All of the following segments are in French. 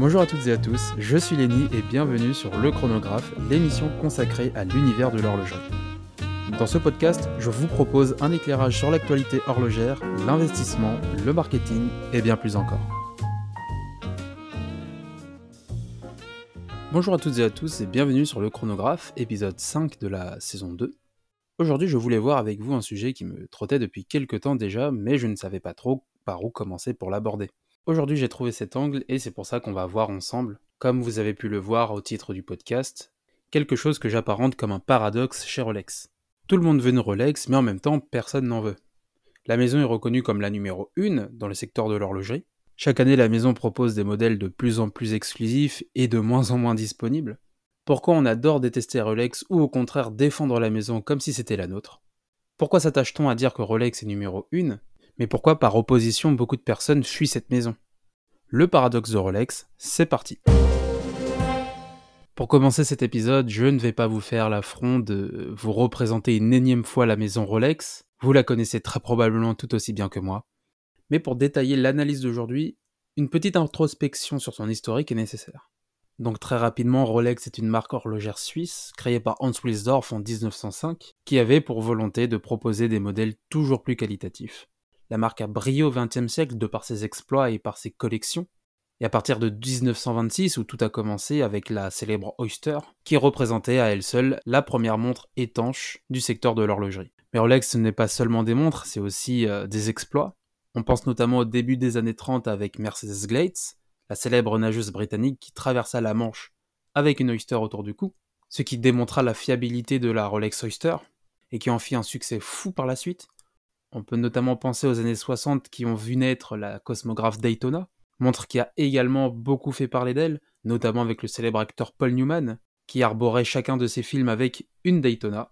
Bonjour à toutes et à tous, je suis Lenny et bienvenue sur Le Chronographe, l'émission consacrée à l'univers de l'horlogerie. Dans ce podcast, je vous propose un éclairage sur l'actualité horlogère, l'investissement, le marketing et bien plus encore. Bonjour à toutes et à tous et bienvenue sur Le Chronographe, épisode 5 de la saison 2. Aujourd'hui, je voulais voir avec vous un sujet qui me trottait depuis quelques temps déjà, mais je ne savais pas trop par où commencer pour l'aborder. Aujourd'hui, j'ai trouvé cet angle et c'est pour ça qu'on va voir ensemble, comme vous avez pu le voir au titre du podcast, quelque chose que j'apparente comme un paradoxe chez Rolex. Tout le monde veut une Rolex, mais en même temps, personne n'en veut. La maison est reconnue comme la numéro 1 dans le secteur de l'horlogerie. Chaque année, la maison propose des modèles de plus en plus exclusifs et de moins en moins disponibles. Pourquoi on adore détester Rolex ou au contraire défendre la maison comme si c'était la nôtre? Pourquoi s'attache-t-on à dire que Rolex est numéro 1 mais pourquoi par opposition beaucoup de personnes fuient cette maison? Le paradoxe de Rolex, c'est parti Pour commencer cet épisode, je ne vais pas vous faire l'affront de vous représenter une énième fois la maison Rolex, vous la connaissez très probablement tout aussi bien que moi. Mais pour détailler l'analyse d'aujourd'hui, une petite introspection sur son historique est nécessaire. Donc très rapidement, Rolex est une marque horlogère suisse créée par Hans Wilsdorf en 1905 qui avait pour volonté de proposer des modèles toujours plus qualitatifs. La marque a brillé au XXe siècle de par ses exploits et par ses collections. Et à partir de 1926, où tout a commencé avec la célèbre Oyster, qui représentait à elle seule la première montre étanche du secteur de l'horlogerie. Mais Rolex, ce n'est pas seulement des montres, c'est aussi euh, des exploits. On pense notamment au début des années 30 avec Mercedes Glates, la célèbre nageuse britannique qui traversa la Manche avec une Oyster autour du cou, ce qui démontra la fiabilité de la Rolex Oyster, et qui en fit un succès fou par la suite, on peut notamment penser aux années 60 qui ont vu naître la cosmographe Daytona, montre qui a également beaucoup fait parler d'elle, notamment avec le célèbre acteur Paul Newman, qui arborait chacun de ses films avec une Daytona,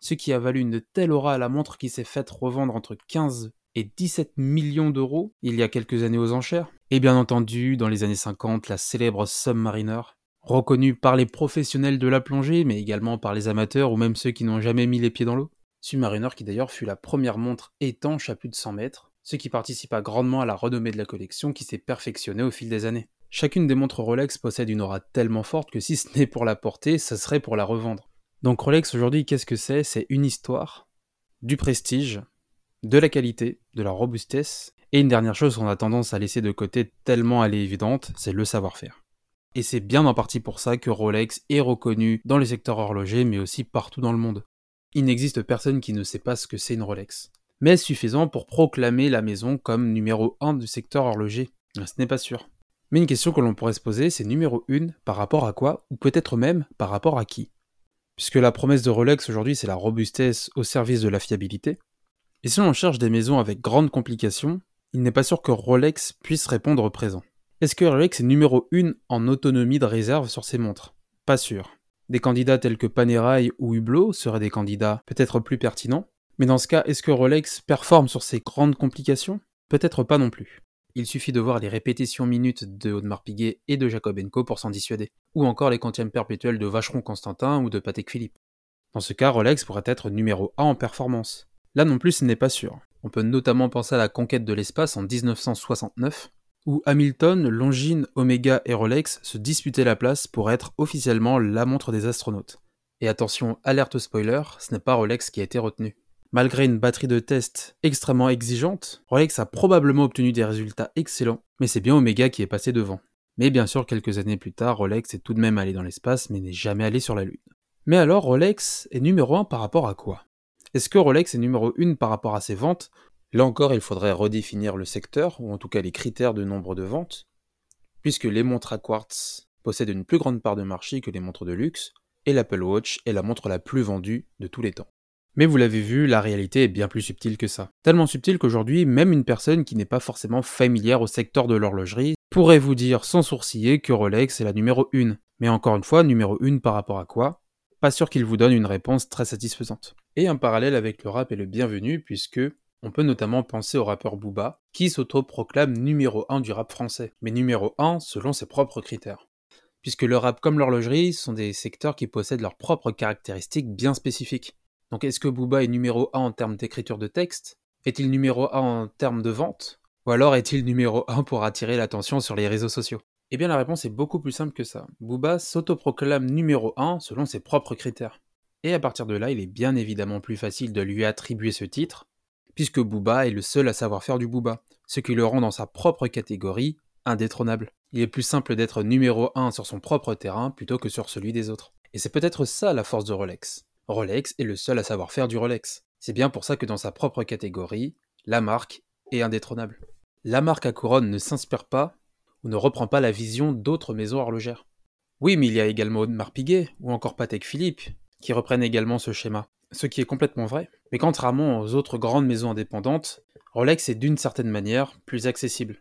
ce qui a valu une telle aura à la montre qui s'est faite revendre entre 15 et 17 millions d'euros il y a quelques années aux enchères. Et bien entendu, dans les années 50, la célèbre Submariner, reconnue par les professionnels de la plongée, mais également par les amateurs ou même ceux qui n'ont jamais mis les pieds dans l'eau. Submariner qui d'ailleurs fut la première montre étanche à plus de 100 mètres, ce qui participa grandement à la renommée de la collection qui s'est perfectionnée au fil des années. Chacune des montres Rolex possède une aura tellement forte que si ce n'est pour la porter, ça serait pour la revendre. Donc Rolex aujourd'hui, qu'est-ce que c'est? C'est une histoire, du prestige, de la qualité, de la robustesse, et une dernière chose qu'on a tendance à laisser de côté tellement elle est évidente, c'est le savoir-faire. Et c'est bien en partie pour ça que Rolex est reconnu dans les secteurs horlogers, mais aussi partout dans le monde. Il n'existe personne qui ne sait pas ce que c'est une Rolex. Mais suffisant pour proclamer la maison comme numéro 1 du secteur horloger Ce n'est pas sûr. Mais une question que l'on pourrait se poser, c'est numéro 1 par rapport à quoi, ou peut-être même par rapport à qui? Puisque la promesse de Rolex aujourd'hui, c'est la robustesse au service de la fiabilité. Et si l'on cherche des maisons avec grandes complications, il n'est pas sûr que Rolex puisse répondre présent. Est-ce que Rolex est numéro 1 en autonomie de réserve sur ses montres? Pas sûr. Des candidats tels que Panerai ou Hublot seraient des candidats peut-être plus pertinents. Mais dans ce cas, est-ce que Rolex performe sur ces grandes complications? Peut-être pas non plus. Il suffit de voir les répétitions minutes de Audemars Piguet et de Jacob Co pour s'en dissuader, ou encore les quantièmes perpétuels de Vacheron Constantin ou de Patek Philippe. Dans ce cas, Rolex pourrait être numéro 1 en performance. Là non plus, ce n'est pas sûr. On peut notamment penser à la conquête de l'espace en 1969, où Hamilton, Longines, Omega et Rolex se disputaient la place pour être officiellement la montre des astronautes. Et attention, alerte spoiler, ce n'est pas Rolex qui a été retenu. Malgré une batterie de tests extrêmement exigeante, Rolex a probablement obtenu des résultats excellents, mais c'est bien Omega qui est passé devant. Mais bien sûr, quelques années plus tard, Rolex est tout de même allé dans l'espace, mais n'est jamais allé sur la Lune. Mais alors, Rolex est numéro 1 par rapport à quoi? Est-ce que Rolex est numéro 1 par rapport à ses ventes? Là encore, il faudrait redéfinir le secteur, ou en tout cas les critères de nombre de ventes, puisque les montres à quartz possèdent une plus grande part de marché que les montres de luxe, et l'Apple Watch est la montre la plus vendue de tous les temps. Mais vous l'avez vu, la réalité est bien plus subtile que ça. Tellement subtile qu'aujourd'hui, même une personne qui n'est pas forcément familière au secteur de l'horlogerie pourrait vous dire sans sourciller que Rolex est la numéro 1. Mais encore une fois, numéro 1 par rapport à quoi? Pas sûr qu'il vous donne une réponse très satisfaisante. Et un parallèle avec le rap est le bienvenu, puisque on peut notamment penser au rappeur Booba, qui s'auto-proclame numéro 1 du rap français, mais numéro 1 selon ses propres critères. Puisque le rap comme l'horlogerie sont des secteurs qui possèdent leurs propres caractéristiques bien spécifiques. Donc est-ce que Booba est numéro 1 en termes d'écriture de texte? Est-il numéro 1 en termes de vente? Ou alors est-il numéro 1 pour attirer l'attention sur les réseaux sociaux? Eh bien la réponse est beaucoup plus simple que ça. Booba s'autoproclame numéro 1 selon ses propres critères. Et à partir de là, il est bien évidemment plus facile de lui attribuer ce titre, puisque Booba est le seul à savoir faire du Booba, ce qui le rend dans sa propre catégorie indétrônable. Il est plus simple d'être numéro 1 sur son propre terrain plutôt que sur celui des autres. Et c'est peut-être ça la force de Rolex. Rolex est le seul à savoir faire du Rolex. C'est bien pour ça que dans sa propre catégorie, la marque est indétrônable. La marque à couronne ne s'inspire pas ou ne reprend pas la vision d'autres maisons horlogères. Oui, mais il y a également Audemars Piguet ou encore Patek Philippe qui reprennent également ce schéma, ce qui est complètement vrai. Mais contrairement aux autres grandes maisons indépendantes, Rolex est d'une certaine manière plus accessible.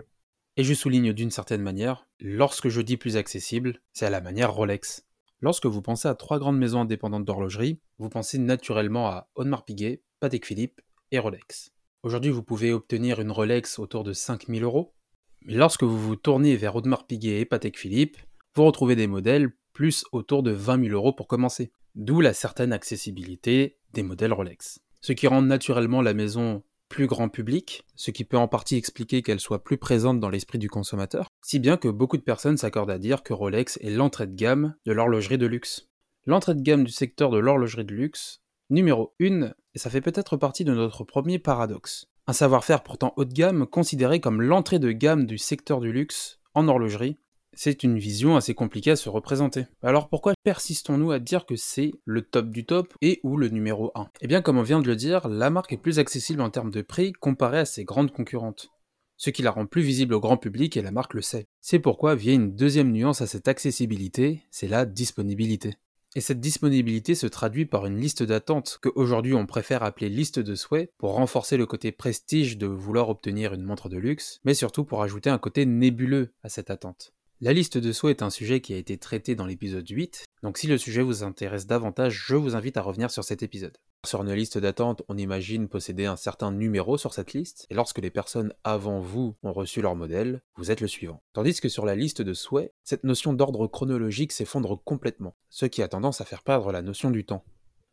Et je souligne d'une certaine manière, lorsque je dis plus accessible, c'est à la manière Rolex. Lorsque vous pensez à trois grandes maisons indépendantes d'horlogerie, vous pensez naturellement à Audemars Piguet, Patek Philippe et Rolex. Aujourd'hui, vous pouvez obtenir une Rolex autour de 5000 euros. Mais lorsque vous vous tournez vers Audemars Piguet et Patek Philippe, vous retrouvez des modèles plus autour de 20 000 euros pour commencer. D'où la certaine accessibilité des modèles Rolex. Ce qui rend naturellement la maison plus grand public, ce qui peut en partie expliquer qu'elle soit plus présente dans l'esprit du consommateur, si bien que beaucoup de personnes s'accordent à dire que Rolex est l'entrée de gamme de l'horlogerie de luxe. L'entrée de gamme du secteur de l'horlogerie de luxe, numéro 1, et ça fait peut-être partie de notre premier paradoxe. Un savoir-faire pourtant haut de gamme considéré comme l'entrée de gamme du secteur du luxe en horlogerie, c'est une vision assez compliquée à se représenter. Alors pourquoi persistons-nous à dire que c'est le top du top et ou le numéro 1 Eh bien comme on vient de le dire, la marque est plus accessible en termes de prix comparée à ses grandes concurrentes. Ce qui la rend plus visible au grand public et la marque le sait. C'est pourquoi vient une deuxième nuance à cette accessibilité, c'est la disponibilité. Et cette disponibilité se traduit par une liste d'attente que aujourd'hui on préfère appeler liste de souhaits pour renforcer le côté prestige de vouloir obtenir une montre de luxe, mais surtout pour ajouter un côté nébuleux à cette attente. La liste de souhaits est un sujet qui a été traité dans l'épisode 8, donc si le sujet vous intéresse davantage, je vous invite à revenir sur cet épisode. Sur une liste d'attente, on imagine posséder un certain numéro sur cette liste, et lorsque les personnes avant vous ont reçu leur modèle, vous êtes le suivant. Tandis que sur la liste de souhaits, cette notion d'ordre chronologique s'effondre complètement, ce qui a tendance à faire perdre la notion du temps.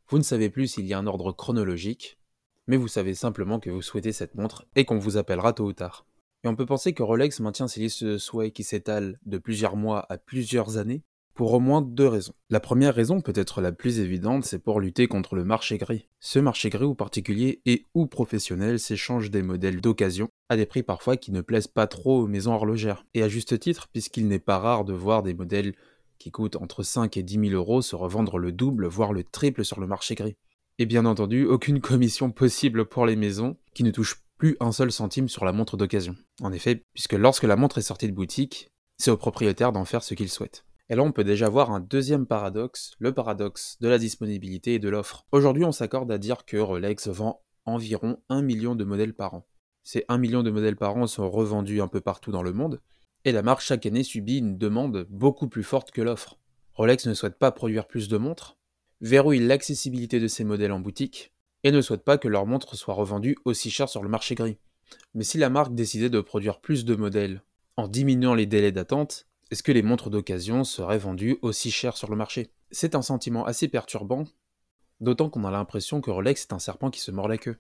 Vous ne savez plus s'il y a un ordre chronologique, mais vous savez simplement que vous souhaitez cette montre et qu'on vous appellera tôt ou tard. Et on peut penser que Rolex maintient ses listes de souhaits qui s'étalent de plusieurs mois à plusieurs années pour au moins deux raisons. La première raison, peut-être la plus évidente, c'est pour lutter contre le marché gris. Ce marché gris ou particulier et ou professionnel s'échange des modèles d'occasion à des prix parfois qui ne plaisent pas trop aux maisons horlogères. Et à juste titre, puisqu'il n'est pas rare de voir des modèles qui coûtent entre 5 et 10 000 euros se revendre le double, voire le triple sur le marché gris. Et bien entendu, aucune commission possible pour les maisons qui ne touchent un seul centime sur la montre d'occasion. En effet, puisque lorsque la montre est sortie de boutique, c'est au propriétaire d'en faire ce qu'il souhaite. Et là, on peut déjà voir un deuxième paradoxe, le paradoxe de la disponibilité et de l'offre. Aujourd'hui, on s'accorde à dire que Rolex vend environ 1 million de modèles par an. Ces 1 million de modèles par an sont revendus un peu partout dans le monde, et la marque chaque année subit une demande beaucoup plus forte que l'offre. Rolex ne souhaite pas produire plus de montres, verrouille l'accessibilité de ses modèles en boutique, et ne souhaitent pas que leurs montres soient revendues aussi cher sur le marché gris. Mais si la marque décidait de produire plus de modèles en diminuant les délais d'attente, est-ce que les montres d'occasion seraient vendues aussi cher sur le marché? C'est un sentiment assez perturbant, d'autant qu'on a l'impression que Rolex est un serpent qui se mord la queue.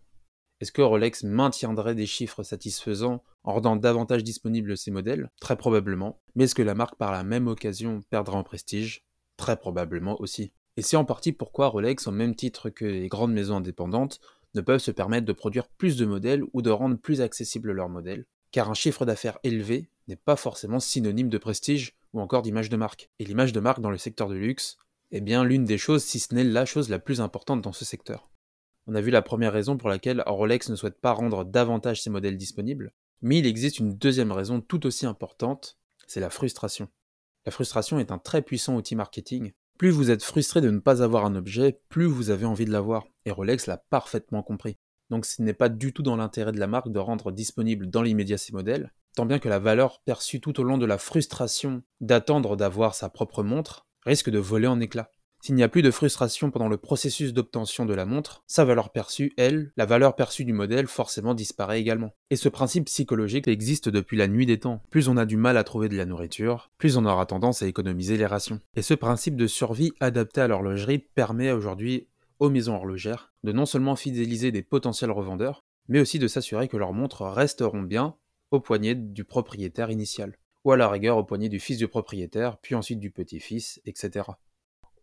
Est-ce que Rolex maintiendrait des chiffres satisfaisants en rendant davantage disponibles ces modèles? Très probablement. Mais est-ce que la marque par la même occasion perdrait en prestige? Très probablement aussi. Et c'est en partie pourquoi Rolex, au même titre que les grandes maisons indépendantes, ne peuvent se permettre de produire plus de modèles ou de rendre plus accessibles leurs modèles, car un chiffre d'affaires élevé n'est pas forcément synonyme de prestige ou encore d'image de marque. Et l'image de marque dans le secteur du luxe est bien l'une des choses, si ce n'est la chose la plus importante dans ce secteur. On a vu la première raison pour laquelle Rolex ne souhaite pas rendre davantage ses modèles disponibles, mais il existe une deuxième raison tout aussi importante, c'est la frustration. La frustration est un très puissant outil marketing plus vous êtes frustré de ne pas avoir un objet, plus vous avez envie de l'avoir. Et Rolex l'a parfaitement compris. Donc ce n'est pas du tout dans l'intérêt de la marque de rendre disponible dans l'immédiat ses modèles, tant bien que la valeur perçue tout au long de la frustration d'attendre d'avoir sa propre montre risque de voler en éclats. S'il n'y a plus de frustration pendant le processus d'obtention de la montre, sa valeur perçue, elle, la valeur perçue du modèle, forcément disparaît également. Et ce principe psychologique existe depuis la nuit des temps. Plus on a du mal à trouver de la nourriture, plus on aura tendance à économiser les rations. Et ce principe de survie adapté à l'horlogerie permet aujourd'hui aux maisons horlogères de non seulement fidéliser des potentiels revendeurs, mais aussi de s'assurer que leurs montres resteront bien au poignet du propriétaire initial. ou à la rigueur au poignet du fils du propriétaire, puis ensuite du petit-fils, etc.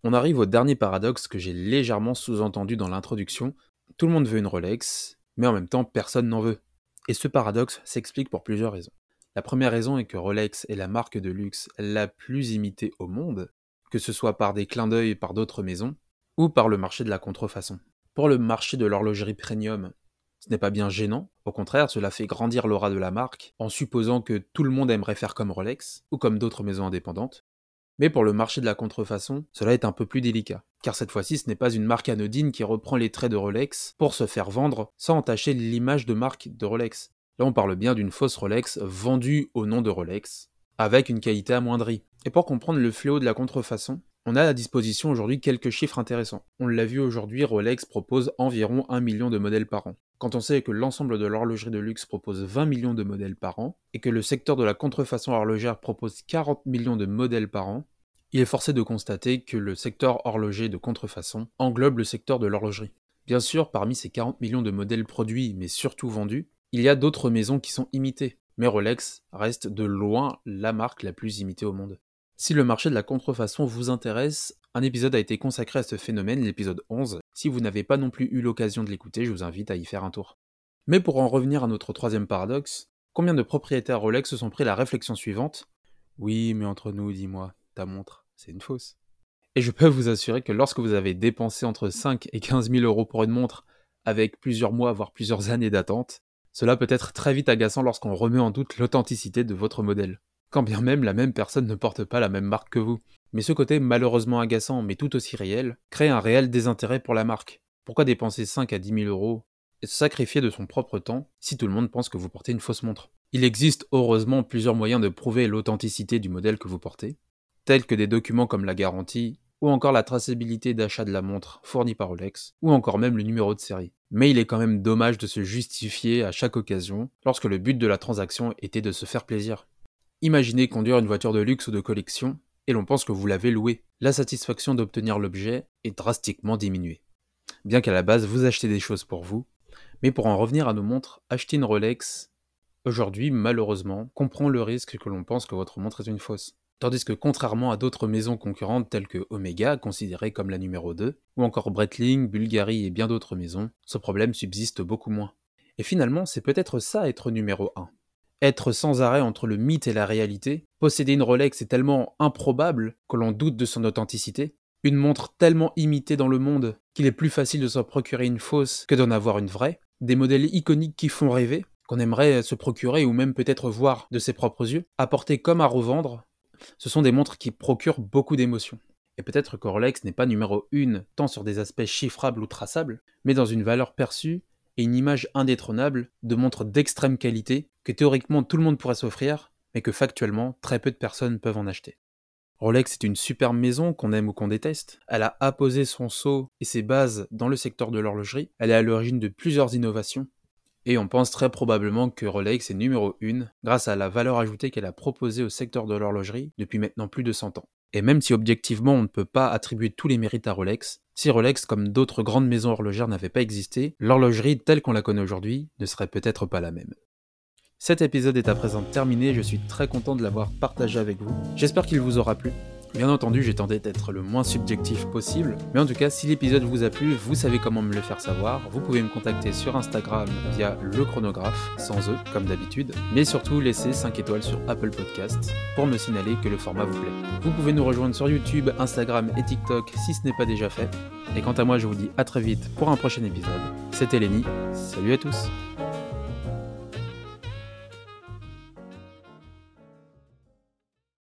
On arrive au dernier paradoxe que j'ai légèrement sous-entendu dans l'introduction. Tout le monde veut une Rolex, mais en même temps personne n'en veut. Et ce paradoxe s'explique pour plusieurs raisons. La première raison est que Rolex est la marque de luxe la plus imitée au monde, que ce soit par des clins d'œil par d'autres maisons, ou par le marché de la contrefaçon. Pour le marché de l'horlogerie premium, ce n'est pas bien gênant, au contraire, cela fait grandir l'aura de la marque, en supposant que tout le monde aimerait faire comme Rolex, ou comme d'autres maisons indépendantes. Mais pour le marché de la contrefaçon, cela est un peu plus délicat, car cette fois-ci ce n'est pas une marque anodine qui reprend les traits de Rolex pour se faire vendre sans entacher l'image de marque de Rolex. Là on parle bien d'une fausse Rolex vendue au nom de Rolex, avec une qualité amoindrie. Et pour comprendre le fléau de la contrefaçon, on a à disposition aujourd'hui quelques chiffres intéressants. On l'a vu aujourd'hui, Rolex propose environ 1 million de modèles par an. Quand on sait que l'ensemble de l'horlogerie de luxe propose 20 millions de modèles par an, et que le secteur de la contrefaçon horlogère propose 40 millions de modèles par an, il est forcé de constater que le secteur horloger de contrefaçon englobe le secteur de l'horlogerie. Bien sûr, parmi ces 40 millions de modèles produits, mais surtout vendus, il y a d'autres maisons qui sont imitées, mais Rolex reste de loin la marque la plus imitée au monde. Si le marché de la contrefaçon vous intéresse, un épisode a été consacré à ce phénomène, l'épisode 11. Si vous n'avez pas non plus eu l'occasion de l'écouter, je vous invite à y faire un tour. Mais pour en revenir à notre troisième paradoxe, combien de propriétaires Rolex se sont pris la réflexion suivante? Oui, mais entre nous, dis-moi, ta montre, c'est une fausse. Et je peux vous assurer que lorsque vous avez dépensé entre 5 et 15 000 euros pour une montre, avec plusieurs mois, voire plusieurs années d'attente, cela peut être très vite agaçant lorsqu'on remet en doute l'authenticité de votre modèle quand bien même la même personne ne porte pas la même marque que vous. Mais ce côté malheureusement agaçant, mais tout aussi réel, crée un réel désintérêt pour la marque. Pourquoi dépenser 5 à 10 000 euros et se sacrifier de son propre temps si tout le monde pense que vous portez une fausse montre? Il existe heureusement plusieurs moyens de prouver l'authenticité du modèle que vous portez, que des documents comme la garantie, ou encore la traçabilité d'achat de la montre fournie par Rolex, ou encore même le numéro de série. Mais il est quand même dommage de se justifier à chaque occasion lorsque le but de la transaction était de se faire plaisir. Imaginez conduire une voiture de luxe ou de collection, et l'on pense que vous l'avez louée. La satisfaction d'obtenir l'objet est drastiquement diminuée. Bien qu'à la base vous achetez des choses pour vous, mais pour en revenir à nos montres, acheter une Rolex, aujourd'hui malheureusement, comprend le risque que l'on pense que votre montre est une fausse. Tandis que contrairement à d'autres maisons concurrentes telles que Omega, considérée comme la numéro 2, ou encore Breitling, Bulgari et bien d'autres maisons, ce problème subsiste beaucoup moins. Et finalement, c'est peut-être ça être numéro 1 être sans arrêt entre le mythe et la réalité, posséder une Rolex est tellement improbable que l'on doute de son authenticité, une montre tellement imitée dans le monde qu'il est plus facile de s'en procurer une fausse que d'en avoir une vraie, des modèles iconiques qui font rêver, qu'on aimerait se procurer ou même peut-être voir de ses propres yeux, apportés comme à revendre, ce sont des montres qui procurent beaucoup d'émotions. Et peut-être que Rolex n'est pas numéro 1 tant sur des aspects chiffrables ou traçables, mais dans une valeur perçue et une image indétrônable de montres d'extrême qualité que théoriquement tout le monde pourrait s'offrir, mais que factuellement très peu de personnes peuvent en acheter. Rolex est une superbe maison qu'on aime ou qu'on déteste. Elle a apposé son sceau et ses bases dans le secteur de l'horlogerie. Elle est à l'origine de plusieurs innovations. Et on pense très probablement que Rolex est numéro 1 grâce à la valeur ajoutée qu'elle a proposée au secteur de l'horlogerie depuis maintenant plus de 100 ans. Et même si objectivement on ne peut pas attribuer tous les mérites à Rolex, si Rolex comme d'autres grandes maisons horlogères n'avaient pas existé, l'horlogerie telle qu'on la connaît aujourd'hui ne serait peut-être pas la même. Cet épisode est à présent terminé, je suis très content de l'avoir partagé avec vous. J'espère qu'il vous aura plu. Bien entendu, j'ai tenté d'être le moins subjectif possible, mais en tout cas, si l'épisode vous a plu, vous savez comment me le faire savoir. Vous pouvez me contacter sur Instagram via le chronographe, sans eux, comme d'habitude, mais surtout laisser 5 étoiles sur Apple Podcast pour me signaler que le format vous plaît. Vous pouvez nous rejoindre sur YouTube, Instagram et TikTok si ce n'est pas déjà fait. Et quant à moi, je vous dis à très vite pour un prochain épisode. C'était Lenny, salut à tous